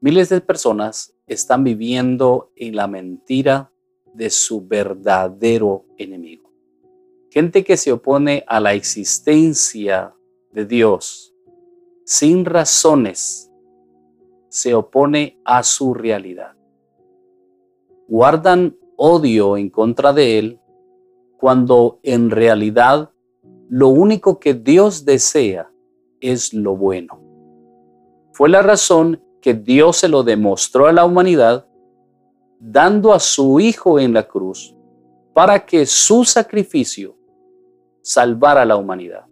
Miles de personas están viviendo en la mentira de su verdadero enemigo. Gente que se opone a la existencia de Dios sin razones, se opone a su realidad. Guardan odio en contra de Él cuando en realidad lo único que Dios desea es lo bueno. Fue la razón que Dios se lo demostró a la humanidad dando a su Hijo en la cruz para que su sacrificio salvara a la humanidad.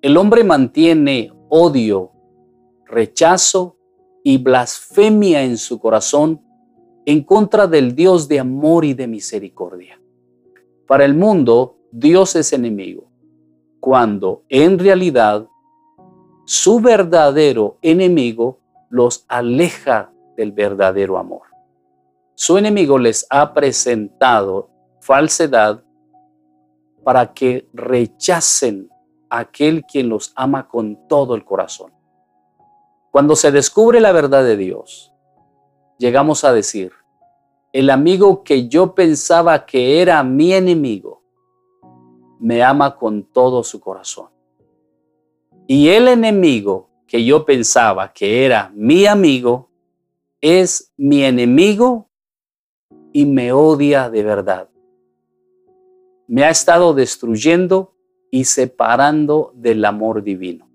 El hombre mantiene odio, rechazo y blasfemia en su corazón en contra del Dios de amor y de misericordia. Para el mundo, Dios es enemigo, cuando en realidad su verdadero enemigo los aleja del verdadero amor. Su enemigo les ha presentado falsedad para que rechacen a aquel quien los ama con todo el corazón. Cuando se descubre la verdad de Dios, llegamos a decir, el amigo que yo pensaba que era mi enemigo, me ama con todo su corazón. Y el enemigo que yo pensaba que era mi amigo, es mi enemigo y me odia de verdad. Me ha estado destruyendo y separando del amor divino.